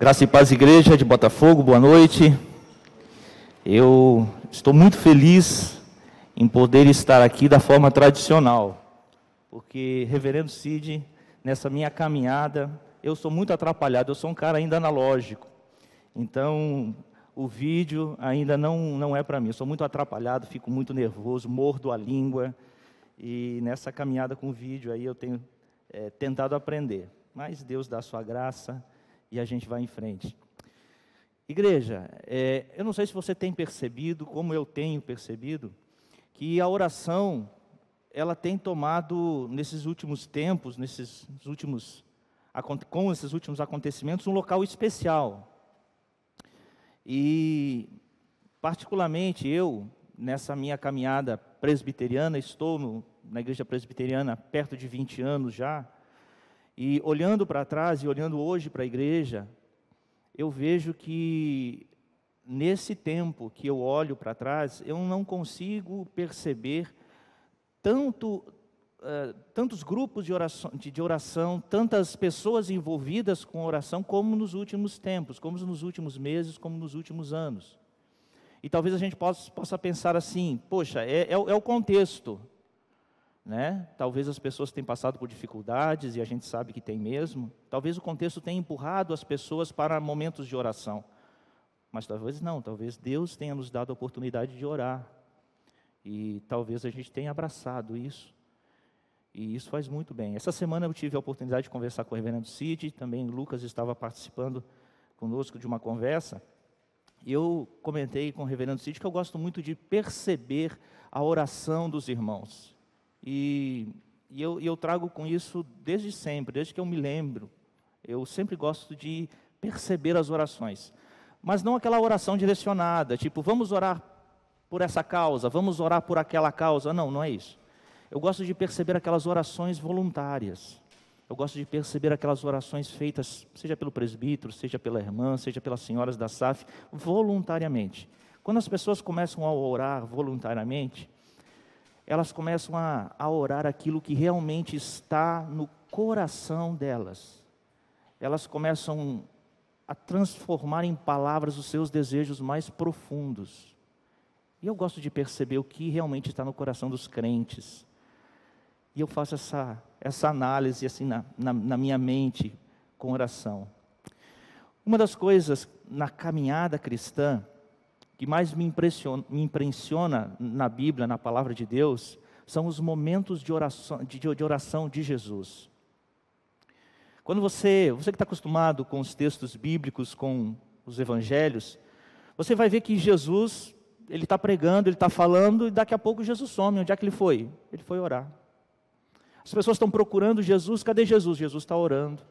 Graça e paz, igreja de Botafogo, boa noite. Eu estou muito feliz em poder estar aqui da forma tradicional, porque, Reverendo Cid, nessa minha caminhada, eu sou muito atrapalhado, eu sou um cara ainda analógico. Então, o vídeo ainda não, não é para mim. Eu sou muito atrapalhado, fico muito nervoso, mordo a língua. E nessa caminhada com o vídeo aí eu tenho é, tentado aprender. Mas Deus dá a sua graça e a gente vai em frente. Igreja, é, eu não sei se você tem percebido, como eu tenho percebido, que a oração ela tem tomado nesses últimos tempos, nesses últimos com esses últimos acontecimentos, um local especial. E particularmente eu, nessa minha caminhada presbiteriana, estou no, na igreja presbiteriana perto de 20 anos já, e olhando para trás e olhando hoje para a igreja, eu vejo que nesse tempo que eu olho para trás, eu não consigo perceber tanto, uh, tantos grupos de oração, de, de oração, tantas pessoas envolvidas com oração, como nos últimos tempos, como nos últimos meses, como nos últimos anos. E talvez a gente possa, possa pensar assim: poxa, é, é, é o contexto, né? Talvez as pessoas tenham passado por dificuldades e a gente sabe que tem mesmo. Talvez o contexto tenha empurrado as pessoas para momentos de oração. Mas talvez não, talvez Deus tenha nos dado a oportunidade de orar. E talvez a gente tenha abraçado isso. E isso faz muito bem. Essa semana eu tive a oportunidade de conversar com o reverendo Cid, também Lucas estava participando conosco de uma conversa. E eu comentei com o reverendo Cid que eu gosto muito de perceber a oração dos irmãos. E, e eu, eu trago com isso desde sempre, desde que eu me lembro. Eu sempre gosto de perceber as orações. Mas não aquela oração direcionada, tipo, vamos orar por essa causa, vamos orar por aquela causa. Não, não é isso. Eu gosto de perceber aquelas orações voluntárias. Eu gosto de perceber aquelas orações feitas, seja pelo presbítero, seja pela irmã, seja pelas senhoras da SAF, voluntariamente. Quando as pessoas começam a orar voluntariamente, elas começam a, a orar aquilo que realmente está no coração delas. Elas começam a transformar em palavras os seus desejos mais profundos. E eu gosto de perceber o que realmente está no coração dos crentes. E eu faço essa, essa análise assim na, na, na minha mente com oração. Uma das coisas na caminhada cristã que mais me impressiona, me impressiona na Bíblia, na palavra de Deus, são os momentos de oração de, de oração de Jesus. Quando você, você que está acostumado com os textos bíblicos, com os evangelhos, você vai ver que Jesus, ele está pregando, ele está falando, e daqui a pouco Jesus some. Onde é que ele foi? Ele foi orar. As pessoas estão procurando Jesus, cadê Jesus? Jesus está orando.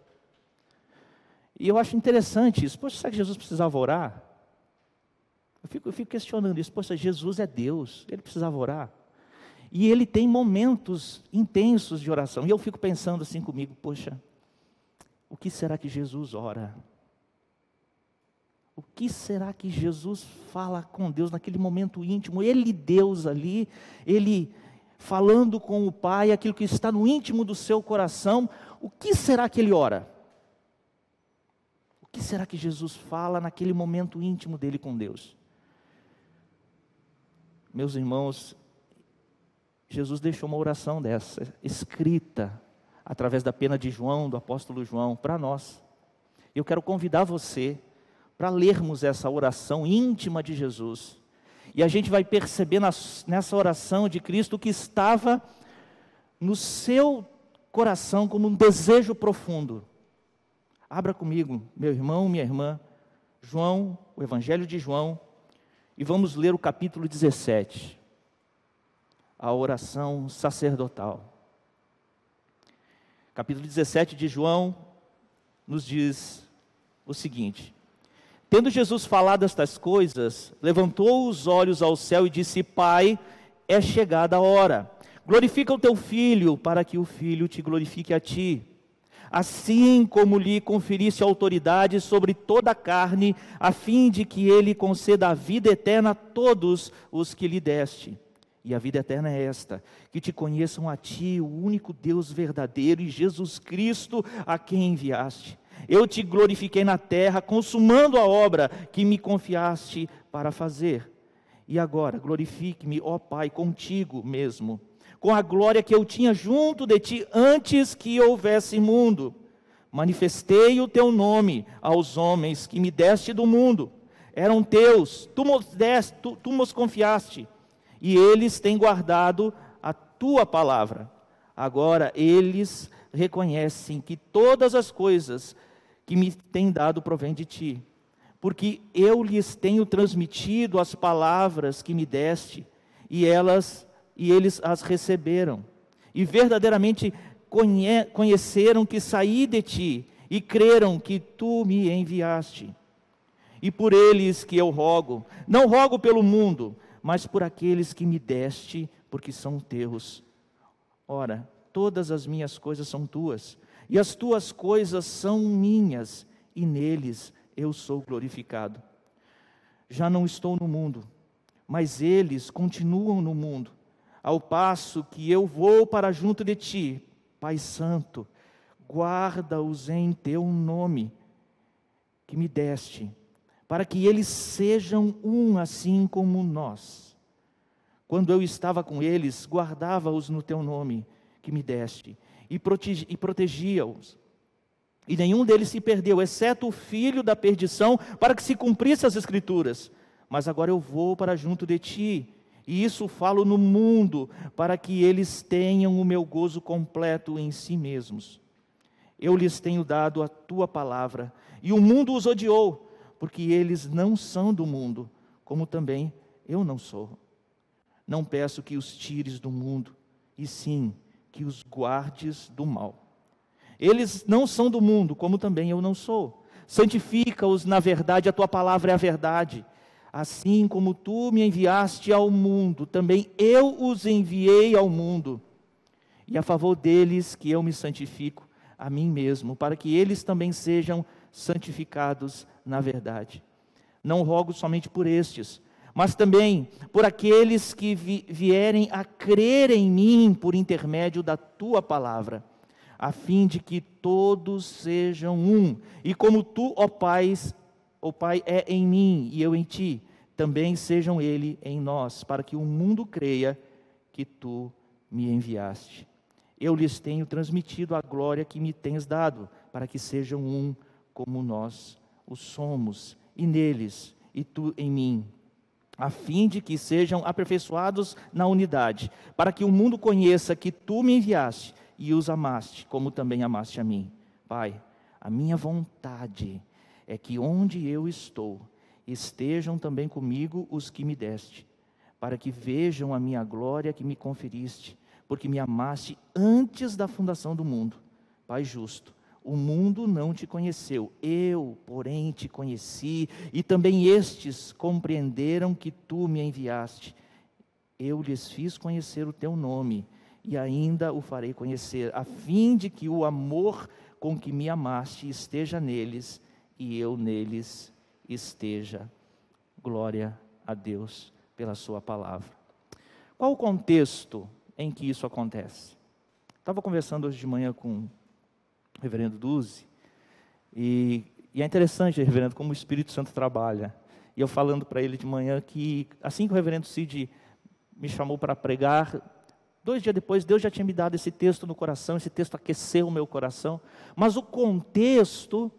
E eu acho interessante isso. Poxa, será que Jesus precisava orar? Eu fico, eu fico questionando isso. Poxa, Jesus é Deus, ele precisava orar. E ele tem momentos intensos de oração. E eu fico pensando assim comigo: poxa, o que será que Jesus ora? O que será que Jesus fala com Deus naquele momento íntimo? Ele, Deus ali, ele falando com o Pai, aquilo que está no íntimo do seu coração, o que será que ele ora? O que será que Jesus fala naquele momento íntimo dele com Deus? Meus irmãos, Jesus deixou uma oração dessa, escrita através da pena de João, do apóstolo João, para nós. Eu quero convidar você para lermos essa oração íntima de Jesus. E a gente vai perceber nessa oração de Cristo que estava no seu coração como um desejo profundo. Abra comigo, meu irmão, minha irmã, João, o Evangelho de João, e vamos ler o capítulo 17, a oração sacerdotal. Capítulo 17 de João nos diz o seguinte: Tendo Jesus falado estas coisas, levantou os olhos ao céu e disse: Pai, é chegada a hora. Glorifica o teu filho, para que o filho te glorifique a ti assim como lhe conferisse autoridade sobre toda a carne, a fim de que ele conceda a vida eterna a todos os que lhe deste. E a vida eterna é esta: que te conheçam a ti, o único Deus verdadeiro, e Jesus Cristo, a quem enviaste. Eu te glorifiquei na terra, consumando a obra que me confiaste para fazer. E agora, glorifique-me, ó Pai, contigo mesmo, com a glória que eu tinha junto de ti antes que houvesse mundo. Manifestei o teu nome aos homens que me deste do mundo. Eram teus, tu, deste, tu, tu nos confiaste e eles têm guardado a tua palavra. Agora eles reconhecem que todas as coisas que me têm dado provém de ti, porque eu lhes tenho transmitido as palavras que me deste, e elas e eles as receberam. E verdadeiramente conhe, conheceram que saí de ti e creram que tu me enviaste. E por eles que eu rogo, não rogo pelo mundo, mas por aqueles que me deste, porque são teus. Ora, todas as minhas coisas são tuas, e as tuas coisas são minhas, e neles eu sou glorificado. Já não estou no mundo, mas eles continuam no mundo, ao passo que eu vou para junto de ti, Pai Santo, guarda-os em teu nome, que me deste para que eles sejam um assim como nós. Quando eu estava com eles, guardava-os no teu nome que me deste e, protegia-os. E nenhum deles se perdeu, exceto o filho da perdição, para que se cumprisse as escrituras. Mas agora eu vou para junto de ti, e isso falo no mundo, para que eles tenham o meu gozo completo em si mesmos. Eu lhes tenho dado a tua palavra, e o mundo os odiou porque eles não são do mundo, como também eu não sou. Não peço que os tires do mundo, e sim que os guardes do mal. Eles não são do mundo, como também eu não sou. Santifica-os na verdade, a tua palavra é a verdade. Assim como tu me enviaste ao mundo, também eu os enviei ao mundo. E a favor deles que eu me santifico a mim mesmo, para que eles também sejam santificados na verdade. Não rogo somente por estes, mas também por aqueles que vi vierem a crer em mim por intermédio da tua palavra, a fim de que todos sejam um, e como tu, ó Pai, ó Pai é em mim e eu em ti, também sejam ele em nós, para que o mundo creia que tu me enviaste. Eu lhes tenho transmitido a glória que me tens dado, para que sejam um como nós o somos, e neles, e tu em mim, a fim de que sejam aperfeiçoados na unidade, para que o mundo conheça que tu me enviaste e os amaste, como também amaste a mim. Pai, a minha vontade é que onde eu estou, estejam também comigo os que me deste, para que vejam a minha glória que me conferiste, porque me amaste antes da fundação do mundo. Pai justo, o mundo não te conheceu, eu, porém, te conheci, e também estes compreenderam que tu me enviaste. Eu lhes fiz conhecer o teu nome, e ainda o farei conhecer, a fim de que o amor com que me amaste esteja neles, e eu neles esteja. Glória a Deus pela Sua palavra. Qual o contexto em que isso acontece? Estava conversando hoje de manhã com reverendo Duzi, e, e é interessante, reverendo, como o Espírito Santo trabalha. E eu falando para ele de manhã que, assim que o reverendo Cid me chamou para pregar, dois dias depois, Deus já tinha me dado esse texto no coração, esse texto aqueceu o meu coração, mas o contexto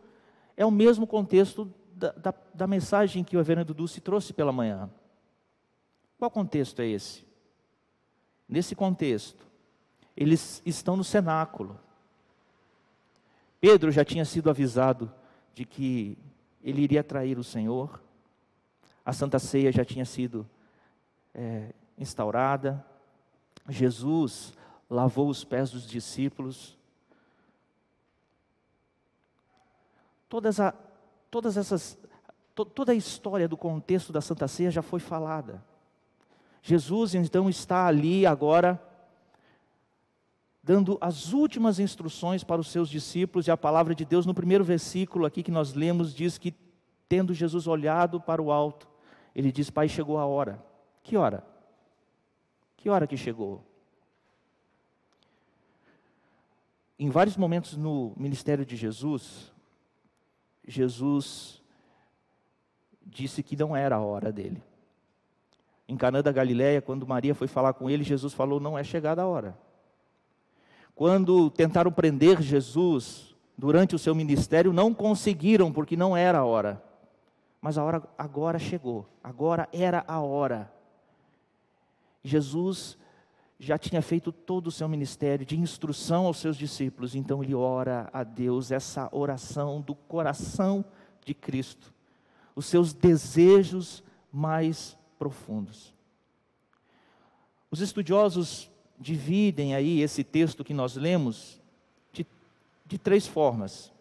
é o mesmo contexto da, da, da mensagem que o reverendo Dulce trouxe pela manhã. Qual contexto é esse? Nesse contexto, eles estão no cenáculo. Pedro já tinha sido avisado de que ele iria trair o Senhor, a Santa Ceia já tinha sido é, instaurada, Jesus lavou os pés dos discípulos. Todas, a, todas essas, to, toda a história do contexto da Santa Ceia já foi falada. Jesus então está ali agora dando as últimas instruções para os seus discípulos, e a palavra de Deus, no primeiro versículo aqui que nós lemos, diz que, tendo Jesus olhado para o alto, ele diz: Pai, chegou a hora. Que hora? Que hora que chegou? Em vários momentos no ministério de Jesus, Jesus disse que não era a hora dele. Em Canaã da Galileia, quando Maria foi falar com ele, Jesus falou: "Não é chegada a hora". Quando tentaram prender Jesus durante o seu ministério, não conseguiram porque não era a hora. Mas a hora agora chegou. Agora era a hora. Jesus já tinha feito todo o seu ministério de instrução aos seus discípulos, então ele ora a Deus essa oração do coração de Cristo, os seus desejos mais profundos. Os estudiosos dividem aí esse texto que nós lemos de, de três formas.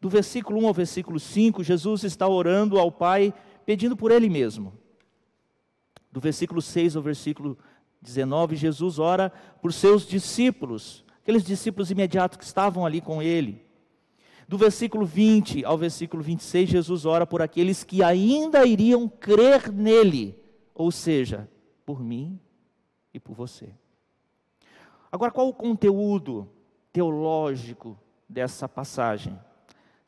Do versículo 1 ao versículo 5, Jesus está orando ao Pai, pedindo por Ele mesmo. Do versículo 6 ao versículo 19, Jesus ora por seus discípulos, aqueles discípulos imediatos que estavam ali com ele. Do versículo 20 ao versículo 26, Jesus ora por aqueles que ainda iriam crer nele, ou seja, por mim e por você. Agora, qual o conteúdo teológico dessa passagem?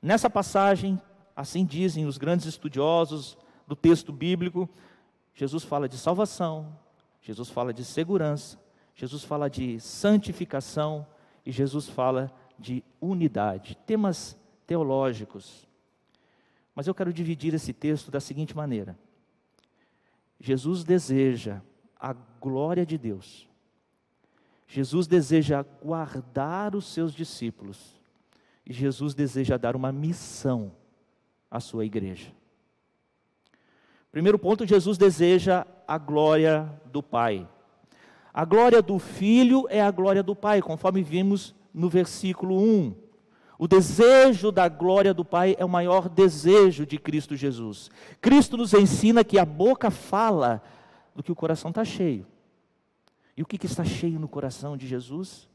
Nessa passagem, assim dizem os grandes estudiosos do texto bíblico, Jesus fala de salvação, Jesus fala de segurança, Jesus fala de santificação e Jesus fala de unidade, temas teológicos. Mas eu quero dividir esse texto da seguinte maneira: Jesus deseja a glória de Deus, Jesus deseja guardar os seus discípulos, e Jesus deseja dar uma missão à sua igreja. Primeiro ponto, Jesus deseja a glória do Pai. A glória do Filho é a glória do Pai, conforme vimos no versículo 1. O desejo da glória do Pai é o maior desejo de Cristo Jesus. Cristo nos ensina que a boca fala do que o coração está cheio. E o que, que está cheio no coração de Jesus?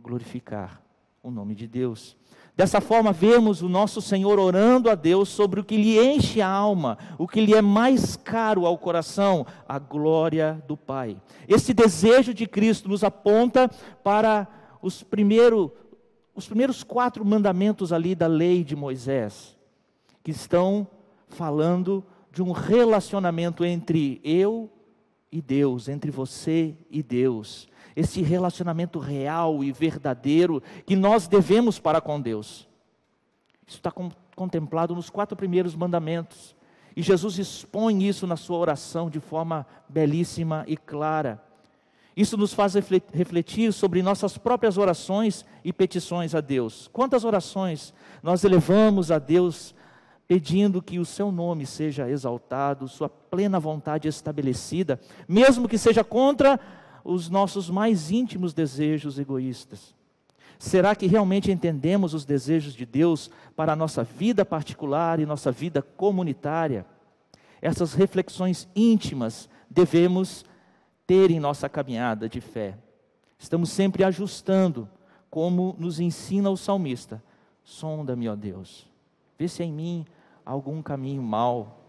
Glorificar o nome de Deus. Dessa forma, vemos o nosso Senhor orando a Deus sobre o que lhe enche a alma, o que lhe é mais caro ao coração, a glória do Pai. Esse desejo de Cristo nos aponta para os, primeiro, os primeiros quatro mandamentos ali da lei de Moisés, que estão falando de um relacionamento entre eu e Deus, entre você e Deus esse relacionamento real e verdadeiro que nós devemos para com Deus. Isso está contemplado nos quatro primeiros mandamentos. E Jesus expõe isso na sua oração de forma belíssima e clara. Isso nos faz refletir sobre nossas próprias orações e petições a Deus. Quantas orações nós elevamos a Deus pedindo que o seu nome seja exaltado, sua plena vontade estabelecida, mesmo que seja contra os nossos mais íntimos desejos egoístas? Será que realmente entendemos os desejos de Deus para a nossa vida particular e nossa vida comunitária? Essas reflexões íntimas devemos ter em nossa caminhada de fé. Estamos sempre ajustando, como nos ensina o salmista: sonda-me, ó Deus, vê se em mim algum caminho mau.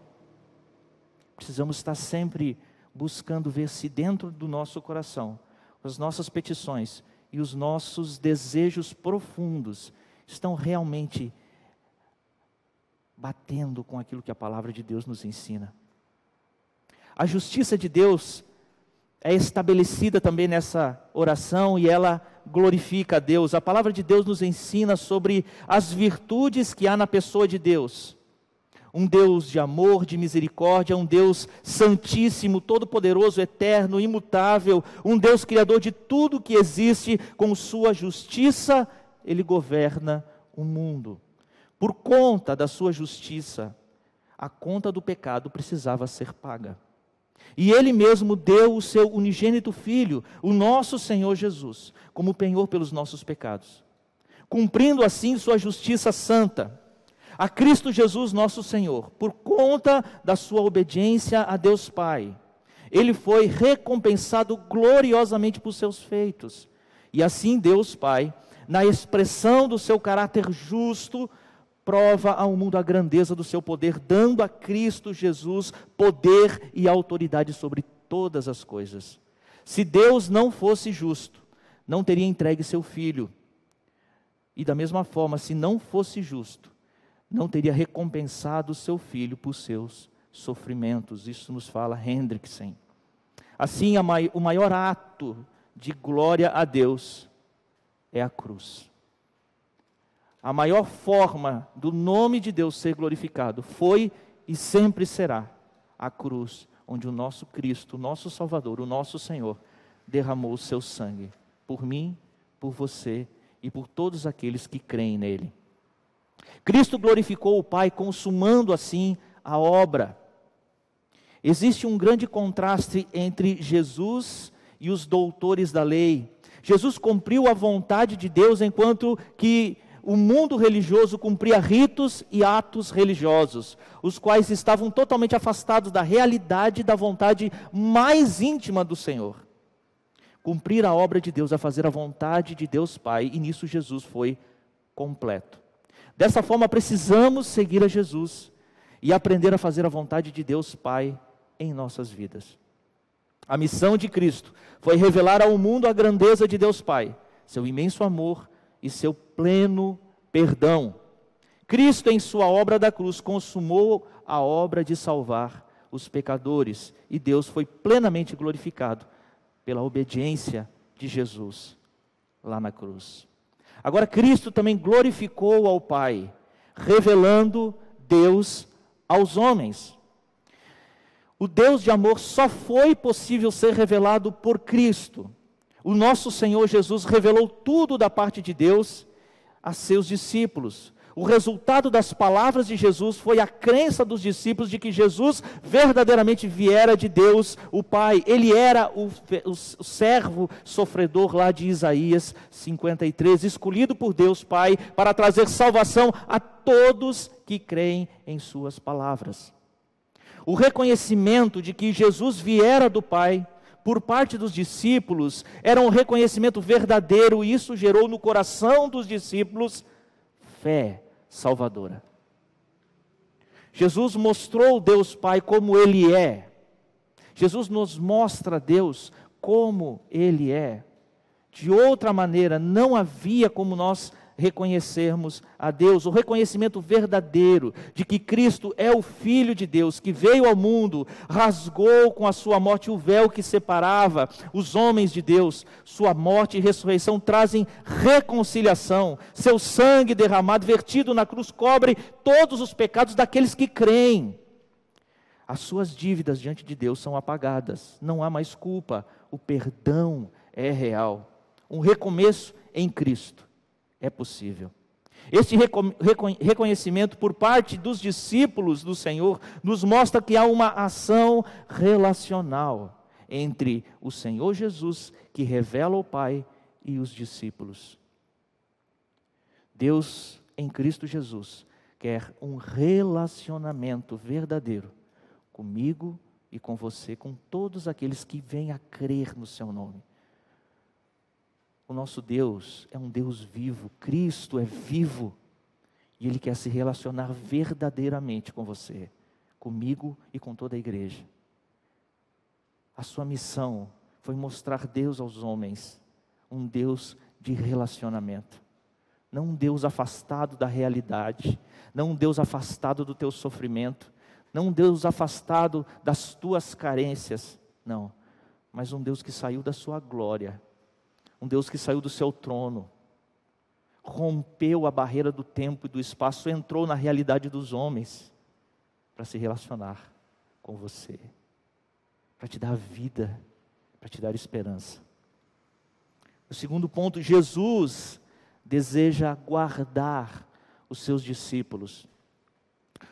Precisamos estar sempre buscando ver se dentro do nosso coração as nossas petições e os nossos desejos profundos estão realmente batendo com aquilo que a palavra de Deus nos ensina. A justiça de Deus é estabelecida também nessa oração e ela glorifica a Deus. A palavra de Deus nos ensina sobre as virtudes que há na pessoa de Deus um Deus de amor, de misericórdia, um Deus santíssimo, todo-poderoso, eterno, imutável, um Deus criador de tudo que existe, com sua justiça, ele governa o mundo. Por conta da sua justiça, a conta do pecado precisava ser paga. E ele mesmo deu o seu unigênito filho, o nosso Senhor Jesus, como penhor pelos nossos pecados, cumprindo assim sua justiça santa a Cristo Jesus, nosso Senhor, por conta da sua obediência a Deus Pai. Ele foi recompensado gloriosamente por seus feitos. E assim Deus Pai, na expressão do seu caráter justo, prova ao mundo a grandeza do seu poder, dando a Cristo Jesus poder e autoridade sobre todas as coisas. Se Deus não fosse justo, não teria entregue seu filho. E da mesma forma, se não fosse justo, não teria recompensado seu filho por seus sofrimentos. Isso nos fala Hendrickson. Assim, o maior ato de glória a Deus é a cruz. A maior forma do nome de Deus ser glorificado foi e sempre será a cruz, onde o nosso Cristo, o nosso Salvador, o nosso Senhor, derramou o seu sangue por mim, por você e por todos aqueles que creem nele. Cristo glorificou o Pai, consumando assim a obra. Existe um grande contraste entre Jesus e os doutores da lei. Jesus cumpriu a vontade de Deus enquanto que o mundo religioso cumpria ritos e atos religiosos, os quais estavam totalmente afastados da realidade da vontade mais íntima do Senhor. Cumprir a obra de Deus, a fazer a vontade de Deus Pai, e nisso Jesus foi completo. Dessa forma, precisamos seguir a Jesus e aprender a fazer a vontade de Deus Pai em nossas vidas. A missão de Cristo foi revelar ao mundo a grandeza de Deus Pai, seu imenso amor e seu pleno perdão. Cristo, em sua obra da cruz, consumou a obra de salvar os pecadores e Deus foi plenamente glorificado pela obediência de Jesus lá na cruz. Agora, Cristo também glorificou ao Pai, revelando Deus aos homens. O Deus de amor só foi possível ser revelado por Cristo. O nosso Senhor Jesus revelou tudo da parte de Deus a seus discípulos. O resultado das palavras de Jesus foi a crença dos discípulos de que Jesus verdadeiramente viera de Deus, o Pai. Ele era o, o, servo sofredor lá de Isaías 53, escolhido por Deus Pai para trazer salvação a todos que creem em Suas palavras. O reconhecimento de que Jesus viera do Pai por parte dos discípulos era um reconhecimento verdadeiro, e isso gerou no coração dos discípulos fé salvadora. Jesus mostrou Deus Pai como Ele é. Jesus nos mostra Deus como Ele é. De outra maneira, não havia como nós reconhecermos a Deus, o reconhecimento verdadeiro de que Cristo é o Filho de Deus, que veio ao mundo, rasgou com a sua morte o véu que separava os homens de Deus. Sua morte e ressurreição trazem reconciliação. Seu sangue derramado, vertido na cruz, cobre todos os pecados daqueles que creem. As suas dívidas diante de Deus são apagadas, não há mais culpa, o perdão é real. Um recomeço em Cristo é possível. Este reconhecimento por parte dos discípulos do Senhor nos mostra que há uma ação relacional entre o Senhor Jesus, que revela o Pai, e os discípulos. Deus, em Cristo Jesus, quer um relacionamento verdadeiro comigo e com você, com todos aqueles que vêm a crer no Seu nome. O nosso Deus é um Deus vivo, Cristo é vivo e Ele quer se relacionar verdadeiramente com você, comigo e com toda a igreja. A sua missão foi mostrar Deus aos homens, um Deus de relacionamento, não um Deus afastado da realidade, não um Deus afastado do teu sofrimento, não um Deus afastado das tuas carências, não, mas um Deus que saiu da sua glória um Deus que saiu do seu trono, rompeu a barreira do tempo e do espaço, entrou na realidade dos homens para se relacionar com você, para te dar vida, para te dar esperança. O segundo ponto, Jesus deseja guardar os seus discípulos.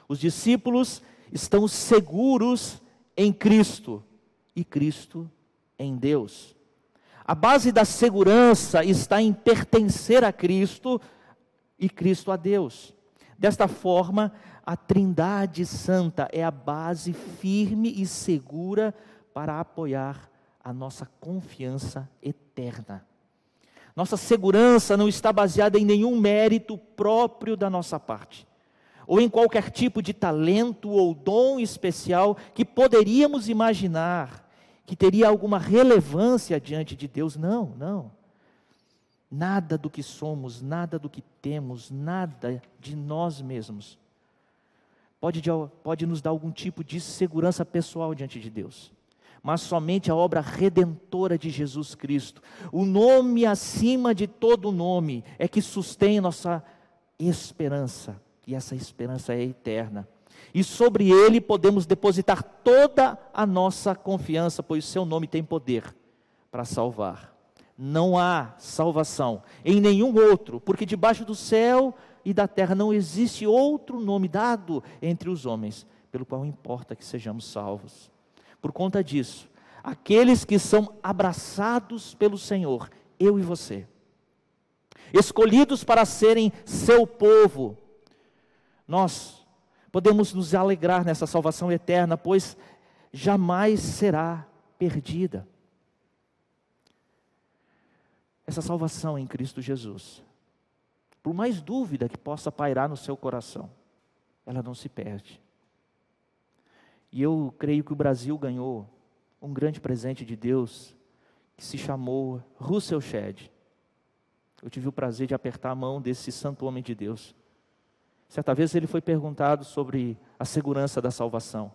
Os discípulos estão seguros em Cristo e Cristo em Deus. A base da segurança está em pertencer a Cristo e Cristo a Deus. Desta forma, a Trindade Santa é a base firme e segura para apoiar a nossa confiança eterna. Nossa segurança não está baseada em nenhum mérito próprio da nossa parte, ou em qualquer tipo de talento ou dom especial que poderíamos imaginar que teria alguma relevância diante de Deus. Não, não. Nada do que somos, nada do que temos, nada de nós mesmos pode, pode nos dar algum tipo de segurança pessoal diante de Deus. Mas somente a obra redentora de Jesus Cristo, o nome acima de todo nome, é que sustém nossa esperança, e essa esperança é eterna. E sobre ele podemos depositar toda a nossa confiança, pois seu nome tem poder para salvar. Não há salvação em nenhum outro, porque debaixo do céu e da terra não existe outro nome dado entre os homens, pelo qual importa que sejamos salvos. Por conta disso, aqueles que são abraçados pelo Senhor, eu e você, escolhidos para serem seu povo, nós podemos nos alegrar nessa salvação eterna, pois jamais será perdida. Essa salvação em Cristo Jesus, por mais dúvida que possa pairar no seu coração, ela não se perde. E eu creio que o Brasil ganhou um grande presente de Deus que se chamou Russell Shedd. Eu tive o prazer de apertar a mão desse santo homem de Deus. Certa vez ele foi perguntado sobre a segurança da salvação.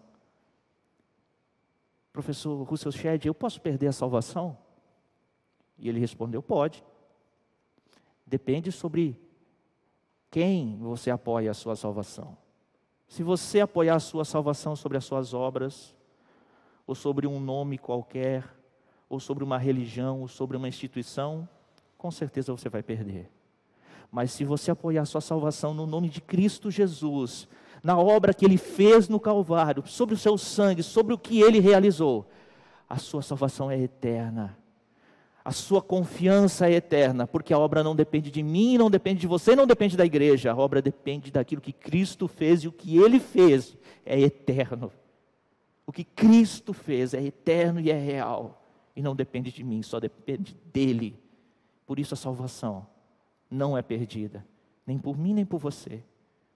Professor Russell Shedd, eu posso perder a salvação? E ele respondeu: pode. Depende sobre quem você apoia a sua salvação. Se você apoiar a sua salvação sobre as suas obras, ou sobre um nome qualquer, ou sobre uma religião, ou sobre uma instituição, com certeza você vai perder. Mas se você apoiar sua salvação no nome de Cristo Jesus, na obra que ele fez no Calvário, sobre o seu sangue, sobre o que ele realizou, a sua salvação é eterna. A sua confiança é eterna, porque a obra não depende de mim, não depende de você, não depende da igreja. A obra depende daquilo que Cristo fez e o que ele fez é eterno. O que Cristo fez é eterno e é real. E não depende de mim, só depende dele. Por isso a salvação não é perdida, nem por mim nem por você.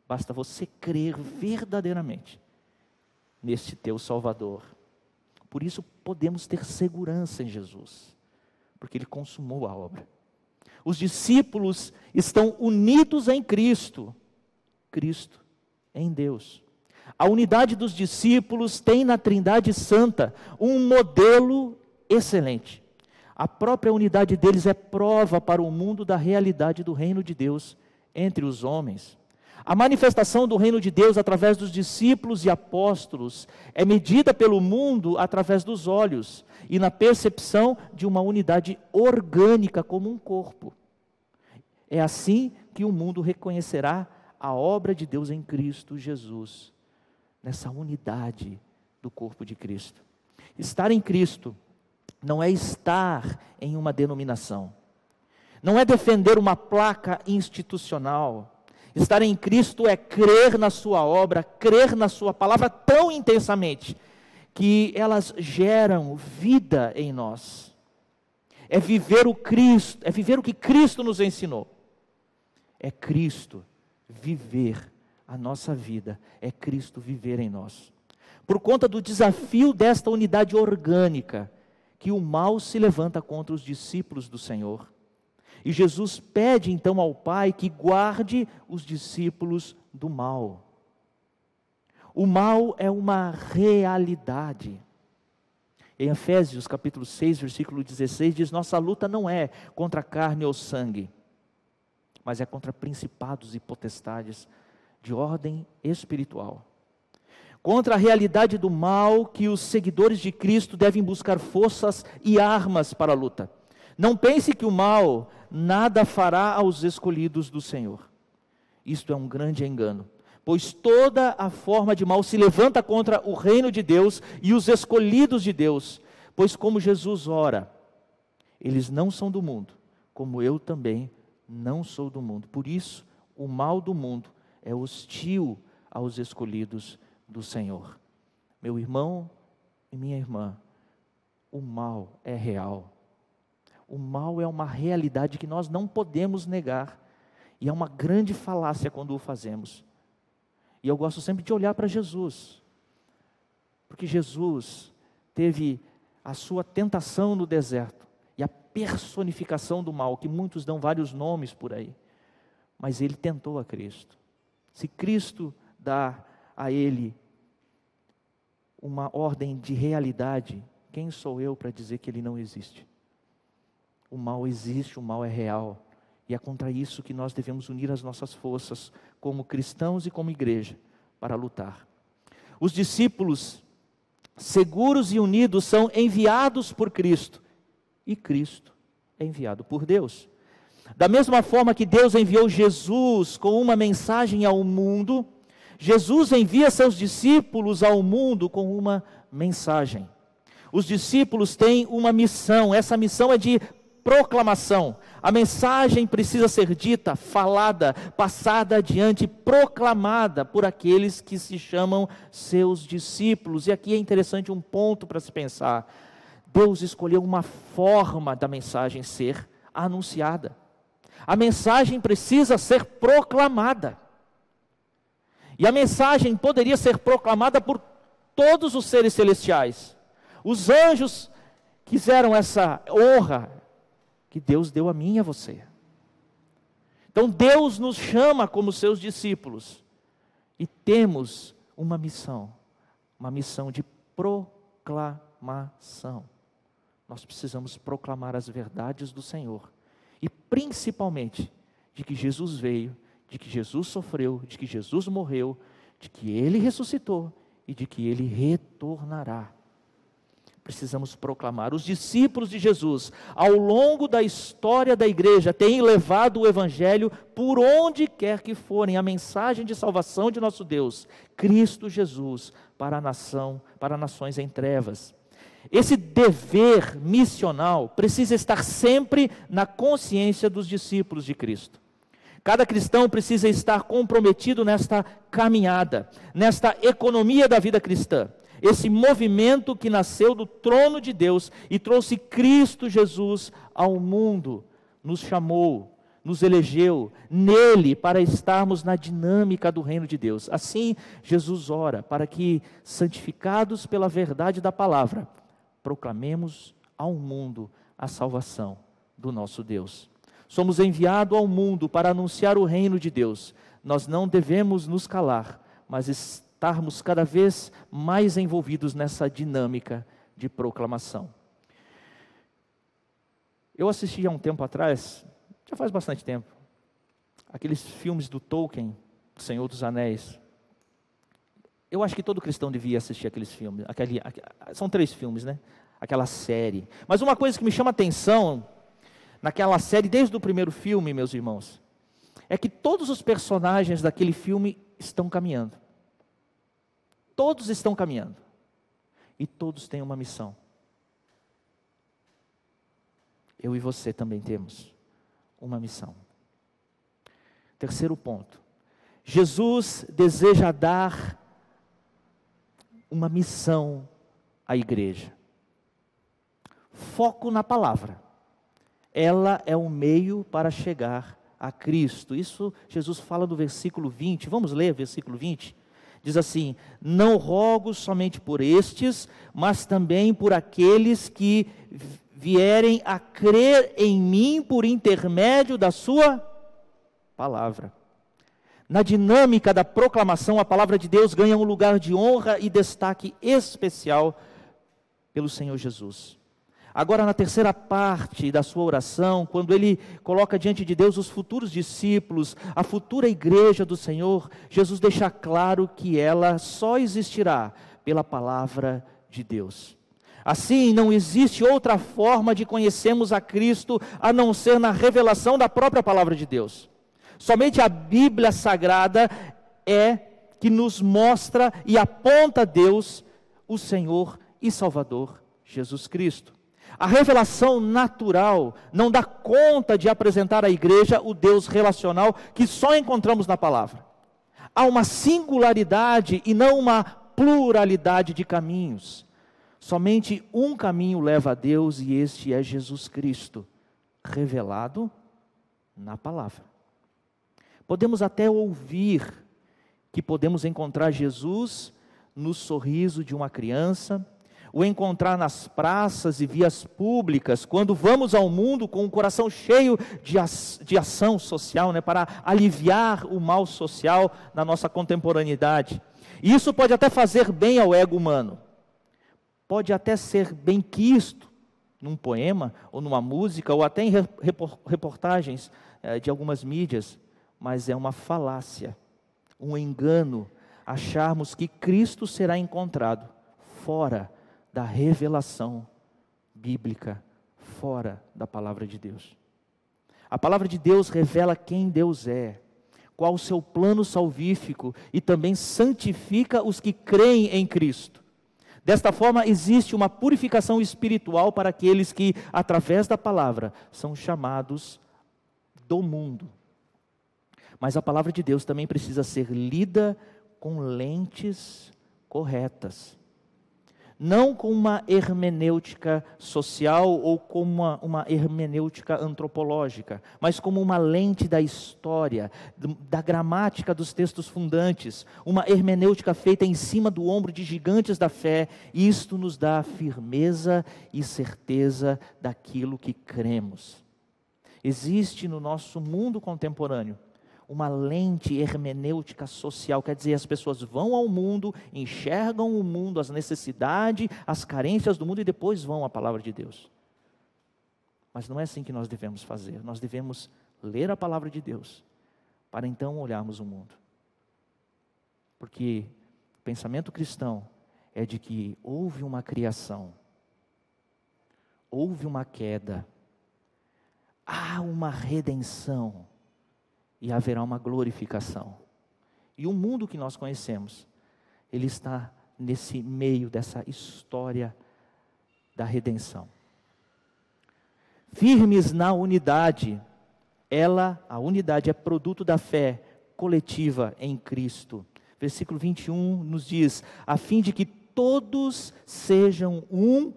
Basta você crer verdadeiramente neste teu Salvador. Por isso podemos ter segurança em Jesus, porque Ele consumou a obra. Os discípulos estão unidos em Cristo, Cristo em Deus. A unidade dos discípulos tem na Trindade Santa um modelo excelente. A própria unidade deles é prova para o mundo da realidade do reino de Deus entre os homens. A manifestação do reino de Deus através dos discípulos e apóstolos é medida pelo mundo através dos olhos e na percepção de uma unidade orgânica como um corpo. É assim que o mundo reconhecerá a obra de Deus em Cristo Jesus, nessa unidade do corpo de Cristo. Estar em Cristo não é estar em uma denominação, não é defender uma placa institucional. Estar em Cristo é crer na Sua obra, crer na Sua palavra tão intensamente que elas geram vida em nós. É viver o Cristo, é viver o que Cristo nos ensinou. É Cristo viver a nossa vida, é Cristo viver em nós. Por conta do desafio desta unidade orgânica, que o mal se levanta contra os discípulos do Senhor. E Jesus pede então ao Pai que guarde os discípulos do mal. O mal é uma realidade. Em Efésios capítulo 6, versículo 16 diz: "Nossa luta não é contra carne ou sangue, mas é contra principados e potestades de ordem espiritual." Contra a realidade do mal que os seguidores de Cristo devem buscar forças e armas para a luta. Não pense que o mal nada fará aos escolhidos do Senhor. Isto é um grande engano, pois toda a forma de mal se levanta contra o reino de Deus e os escolhidos de Deus, pois como Jesus ora, eles não são do mundo, como eu também não sou do mundo. Por isso, o mal do mundo é hostil aos escolhidos do Senhor. Meu irmão e minha irmã, o mal é real. O mal é uma realidade que nós não podemos negar. E é uma grande falácia quando o fazemos. E eu gosto sempre de olhar para Jesus. Porque Jesus teve a sua tentação no deserto e a personificação do mal, que muitos dão vários nomes por aí. Mas ele tentou a Cristo. Se Cristo dá a ele uma ordem de realidade, quem sou eu para dizer que ele não existe? O mal existe, o mal é real. E é contra isso que nós devemos unir as nossas forças, como cristãos e como igreja, para lutar. Os discípulos, seguros e unidos, são enviados por Cristo, e Cristo é enviado por Deus. Da mesma forma que Deus enviou Jesus com uma mensagem ao mundo, Jesus envia seus discípulos ao mundo com uma mensagem. Os discípulos têm uma missão, essa missão é de proclamação. A mensagem precisa ser dita, falada, passada adiante, proclamada por aqueles que se chamam seus discípulos. E aqui é interessante um ponto para se pensar. Deus escolheu uma forma da mensagem ser anunciada. A mensagem precisa ser proclamada. E a mensagem poderia ser proclamada por todos os seres celestiais. Os anjos quiseram essa honra que Deus deu a mim e a você. Então Deus nos chama como seus discípulos e temos uma missão, uma missão de proclamação. Nós precisamos proclamar as verdades do Senhor e principalmente de que Jesus veio de que Jesus sofreu, de que Jesus morreu, de que ele ressuscitou e de que ele retornará. Precisamos proclamar. Os discípulos de Jesus, ao longo da história da igreja, têm levado o Evangelho por onde quer que forem, a mensagem de salvação de nosso Deus, Cristo Jesus, para a nação, para nações em trevas. Esse dever missional precisa estar sempre na consciência dos discípulos de Cristo. Cada cristão precisa estar comprometido nesta caminhada, nesta economia da vida cristã. Esse movimento que nasceu do trono de Deus e trouxe Cristo Jesus ao mundo, nos chamou, nos elegeu nele para estarmos na dinâmica do reino de Deus. Assim, Jesus ora para que, santificados pela verdade da palavra, proclamemos ao mundo a salvação do nosso Deus. Somos enviados ao mundo para anunciar o reino de Deus. Nós não devemos nos calar, mas estarmos cada vez mais envolvidos nessa dinâmica de proclamação. Eu assisti há um tempo atrás, já faz bastante tempo, aqueles filmes do Tolkien, Senhor dos Anéis. Eu acho que todo cristão devia assistir aqueles filmes. Aquele, são três filmes, né? Aquela série. Mas uma coisa que me chama atenção naquela série, desde o primeiro filme, meus irmãos, é que todos os personagens daquele filme estão caminhando. Todos estão caminhando. E todos têm uma missão. Eu e você também temos uma missão. Terceiro ponto. Jesus deseja dar uma missão à igreja. Foco na palavra ela é o meio para chegar a Cristo. Isso Jesus fala no versículo 20. Vamos ler versículo 20? Diz assim: Não rogo somente por estes, mas também por aqueles que vierem a crer em mim por intermédio da Sua palavra. Na dinâmica da proclamação, a palavra de Deus ganha um lugar de honra e destaque especial pelo Senhor Jesus. Agora, na terceira parte da sua oração, quando ele coloca diante de Deus os futuros discípulos, a futura igreja do Senhor, Jesus deixa claro que ela só existirá pela palavra de Deus. Assim, não existe outra forma de conhecermos a Cristo a não ser na revelação da própria palavra de Deus. Somente a Bíblia Sagrada é que nos mostra e aponta a Deus, o Senhor e Salvador Jesus Cristo. A revelação natural não dá conta de apresentar à igreja o Deus relacional que só encontramos na palavra. Há uma singularidade e não uma pluralidade de caminhos. Somente um caminho leva a Deus e este é Jesus Cristo, revelado na palavra. Podemos até ouvir que podemos encontrar Jesus no sorriso de uma criança, o encontrar nas praças e vias públicas, quando vamos ao mundo com o coração cheio de, de ação social, né, para aliviar o mal social na nossa contemporaneidade. E isso pode até fazer bem ao ego humano, pode até ser bem quisto num poema, ou numa música, ou até em reportagens eh, de algumas mídias, mas é uma falácia, um engano, acharmos que Cristo será encontrado fora da revelação bíblica, fora da palavra de Deus. A palavra de Deus revela quem Deus é, qual o seu plano salvífico e também santifica os que creem em Cristo. Desta forma, existe uma purificação espiritual para aqueles que, através da palavra, são chamados do mundo. Mas a palavra de Deus também precisa ser lida com lentes corretas não com uma hermenêutica social ou com uma, uma hermenêutica antropológica, mas como uma lente da história, da gramática dos textos fundantes, uma hermenêutica feita em cima do ombro de gigantes da fé, isto nos dá firmeza e certeza daquilo que cremos. Existe no nosso mundo contemporâneo uma lente hermenêutica social, quer dizer, as pessoas vão ao mundo, enxergam o mundo, as necessidades, as carências do mundo e depois vão à palavra de Deus. Mas não é assim que nós devemos fazer. Nós devemos ler a palavra de Deus para então olharmos o mundo. Porque o pensamento cristão é de que houve uma criação, houve uma queda, há uma redenção e haverá uma glorificação. E o mundo que nós conhecemos, ele está nesse meio dessa história da redenção. Firmes na unidade, ela, a unidade é produto da fé coletiva em Cristo. Versículo 21 nos diz: a fim de que todos sejam um,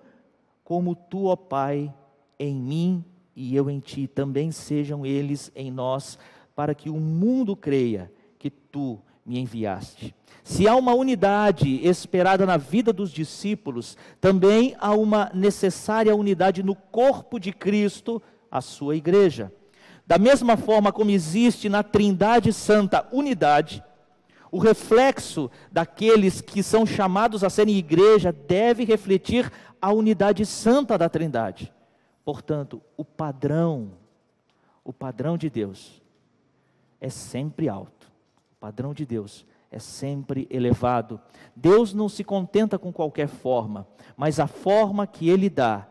como tu, ó Pai, em mim e eu em ti, também sejam eles em nós, para que o mundo creia que tu me enviaste. Se há uma unidade esperada na vida dos discípulos, também há uma necessária unidade no corpo de Cristo, a sua igreja. Da mesma forma como existe na Trindade Santa unidade, o reflexo daqueles que são chamados a serem igreja deve refletir a unidade santa da Trindade. Portanto, o padrão, o padrão de Deus é sempre alto. O padrão de Deus é sempre elevado. Deus não se contenta com qualquer forma, mas a forma que Ele dá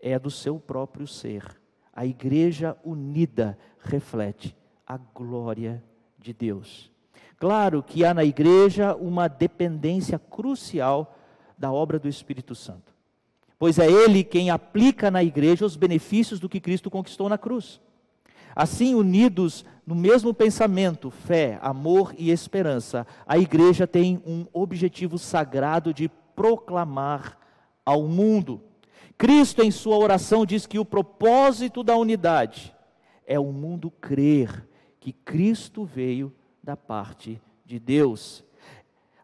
é do seu próprio ser. A igreja unida reflete a glória de Deus. Claro que há na igreja uma dependência crucial da obra do Espírito Santo, pois é Ele quem aplica na igreja os benefícios do que Cristo conquistou na cruz. Assim, unidos no mesmo pensamento, fé, amor e esperança, a igreja tem um objetivo sagrado de proclamar ao mundo. Cristo, em sua oração, diz que o propósito da unidade é o mundo crer que Cristo veio da parte de Deus.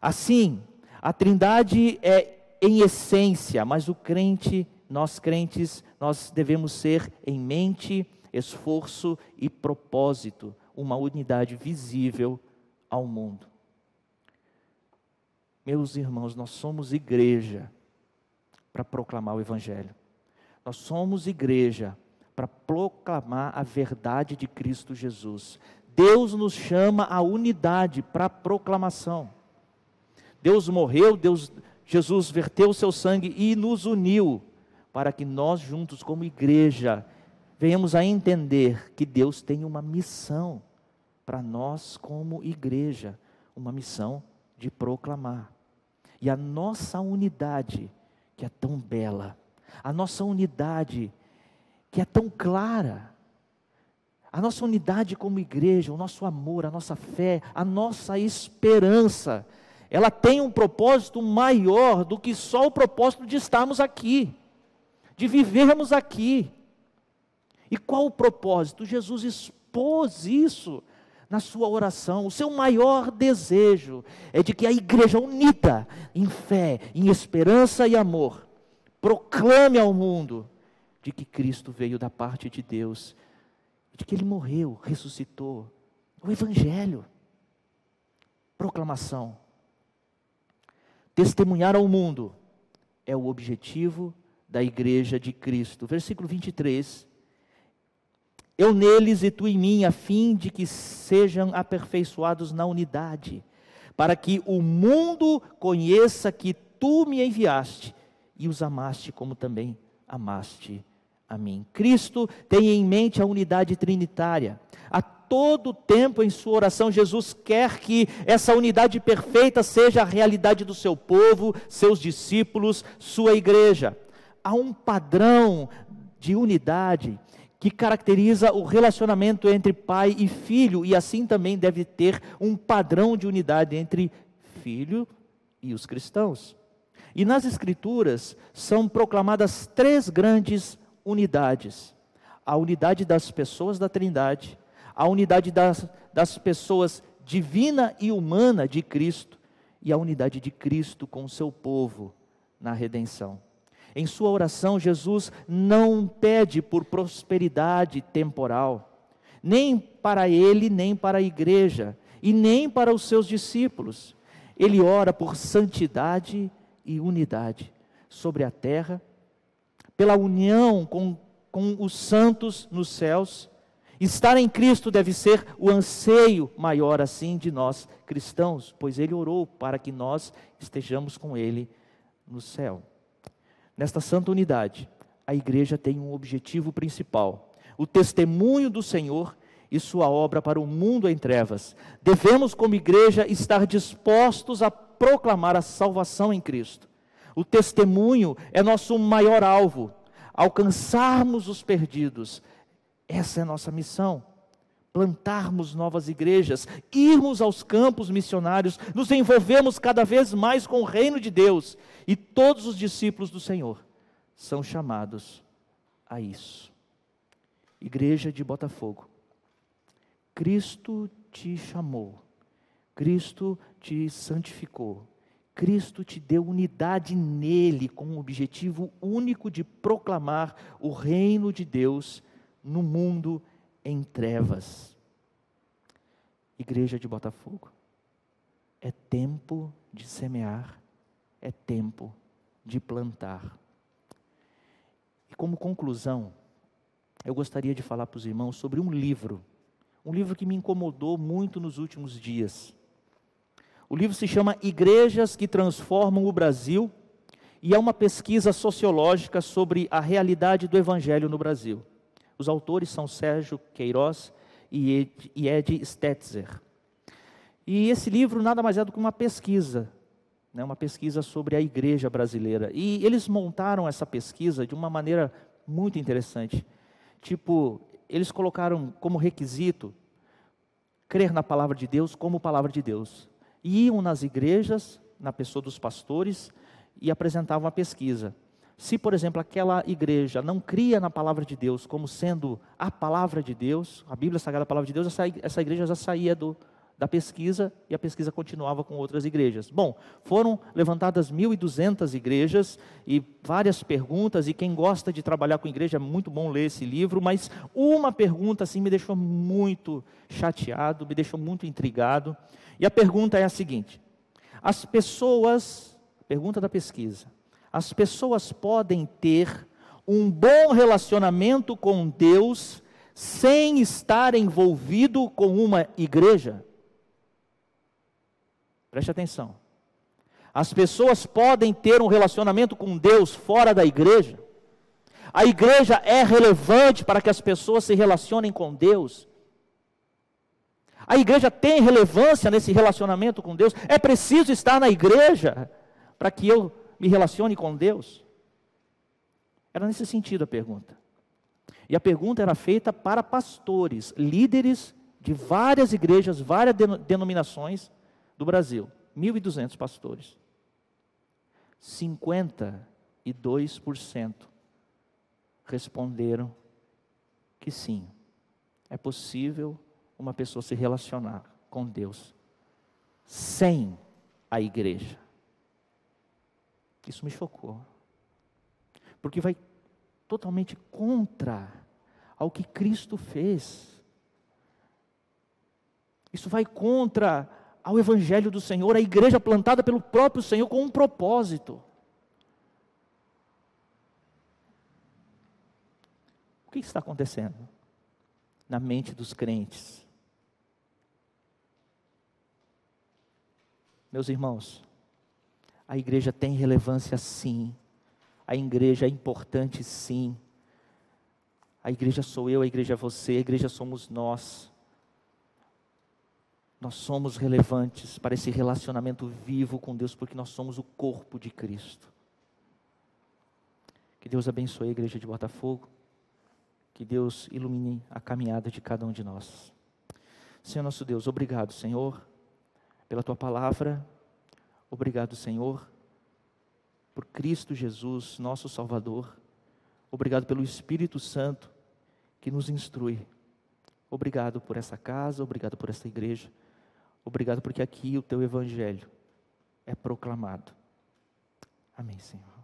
Assim, a Trindade é em essência, mas o crente, nós crentes, nós devemos ser em mente esforço e propósito, uma unidade visível ao mundo. Meus irmãos, nós somos igreja para proclamar o Evangelho. Nós somos igreja para proclamar a verdade de Cristo Jesus. Deus nos chama à unidade para a proclamação. Deus morreu, Deus, Jesus verteu o seu sangue e nos uniu para que nós juntos como igreja venhamos a entender que Deus tem uma missão para nós como igreja, uma missão de proclamar. E a nossa unidade, que é tão bela, a nossa unidade, que é tão clara, a nossa unidade como igreja, o nosso amor, a nossa fé, a nossa esperança, ela tem um propósito maior do que só o propósito de estarmos aqui, de vivermos aqui. E qual o propósito? Jesus expôs isso na sua oração. O seu maior desejo é de que a igreja unida em fé, em esperança e amor proclame ao mundo de que Cristo veio da parte de Deus, de que ele morreu, ressuscitou. O Evangelho. Proclamação. Testemunhar ao mundo é o objetivo da igreja de Cristo. Versículo 23. Eu neles e tu em mim, a fim de que sejam aperfeiçoados na unidade, para que o mundo conheça que tu me enviaste e os amaste como também amaste a mim. Cristo tem em mente a unidade trinitária. A todo tempo em sua oração, Jesus quer que essa unidade perfeita seja a realidade do seu povo, seus discípulos, sua igreja. Há um padrão de unidade que caracteriza o relacionamento entre pai e filho, e assim também deve ter um padrão de unidade entre filho e os cristãos. E nas Escrituras são proclamadas três grandes unidades: a unidade das pessoas da Trindade, a unidade das, das pessoas divina e humana de Cristo e a unidade de Cristo com o seu povo na redenção. Em sua oração, Jesus não pede por prosperidade temporal, nem para ele, nem para a igreja, e nem para os seus discípulos. Ele ora por santidade e unidade sobre a terra pela união com, com os santos nos céus. Estar em Cristo deve ser o anseio maior, assim, de nós cristãos, pois Ele orou para que nós estejamos com Ele no céu. Nesta santa unidade, a igreja tem um objetivo principal: o testemunho do Senhor e sua obra para o mundo em trevas. Devemos, como igreja, estar dispostos a proclamar a salvação em Cristo. O testemunho é nosso maior alvo. Alcançarmos os perdidos. Essa é a nossa missão. Plantarmos novas igrejas, irmos aos campos missionários, nos envolvermos cada vez mais com o reino de Deus. E todos os discípulos do Senhor são chamados a isso. Igreja de Botafogo, Cristo te chamou, Cristo te santificou, Cristo te deu unidade nele, com o objetivo único de proclamar o reino de Deus no mundo em trevas. Igreja de Botafogo, é tempo de semear, é tempo de plantar. E como conclusão, eu gostaria de falar para os irmãos sobre um livro, um livro que me incomodou muito nos últimos dias. O livro se chama Igrejas que Transformam o Brasil e é uma pesquisa sociológica sobre a realidade do Evangelho no Brasil. Os autores são Sérgio Queiroz e Ed Stetzer. E esse livro nada mais é do que uma pesquisa, né, uma pesquisa sobre a igreja brasileira. E eles montaram essa pesquisa de uma maneira muito interessante. Tipo, eles colocaram como requisito crer na palavra de Deus como palavra de Deus iam nas igrejas, na pessoa dos pastores, e apresentavam a pesquisa. Se, por exemplo, aquela igreja não cria na palavra de Deus como sendo a palavra de Deus, a Bíblia Sagrada a palavra de Deus, essa, igreja já saía do, da pesquisa e a pesquisa continuava com outras igrejas. Bom, foram levantadas 1.200 igrejas e várias perguntas, e quem gosta de trabalhar com igreja é muito bom ler esse livro, mas uma pergunta assim me deixou muito chateado, me deixou muito intrigado. E a pergunta é a seguinte: as pessoas, pergunta da pesquisa, as pessoas podem ter um bom relacionamento com Deus sem estar envolvido com uma igreja? Preste atenção. As pessoas podem ter um relacionamento com Deus fora da igreja? A igreja é relevante para que as pessoas se relacionem com Deus? A igreja tem relevância nesse relacionamento com Deus? É preciso estar na igreja para que eu me relacione com Deus? Era nesse sentido a pergunta. E a pergunta era feita para pastores, líderes de várias igrejas, várias denominações do Brasil. 1.200 pastores. 52% responderam que sim, é possível uma pessoa se relacionar com Deus sem a igreja. Isso me chocou. porque vai totalmente contra ao que Cristo fez. Isso vai contra ao Evangelho do Senhor, a igreja plantada pelo próprio Senhor com um propósito. O que está acontecendo na mente dos crentes? Meus irmãos, a igreja tem relevância sim, a igreja é importante sim. A igreja sou eu, a igreja é você, a igreja somos nós. Nós somos relevantes para esse relacionamento vivo com Deus, porque nós somos o corpo de Cristo. Que Deus abençoe a igreja de Botafogo. Que Deus ilumine a caminhada de cada um de nós. Senhor nosso Deus, obrigado, Senhor, pela tua palavra. Obrigado, Senhor, por Cristo Jesus, nosso Salvador. Obrigado pelo Espírito Santo que nos instrui. Obrigado por essa casa, obrigado por essa igreja. Obrigado porque aqui o teu evangelho é proclamado. Amém, Senhor.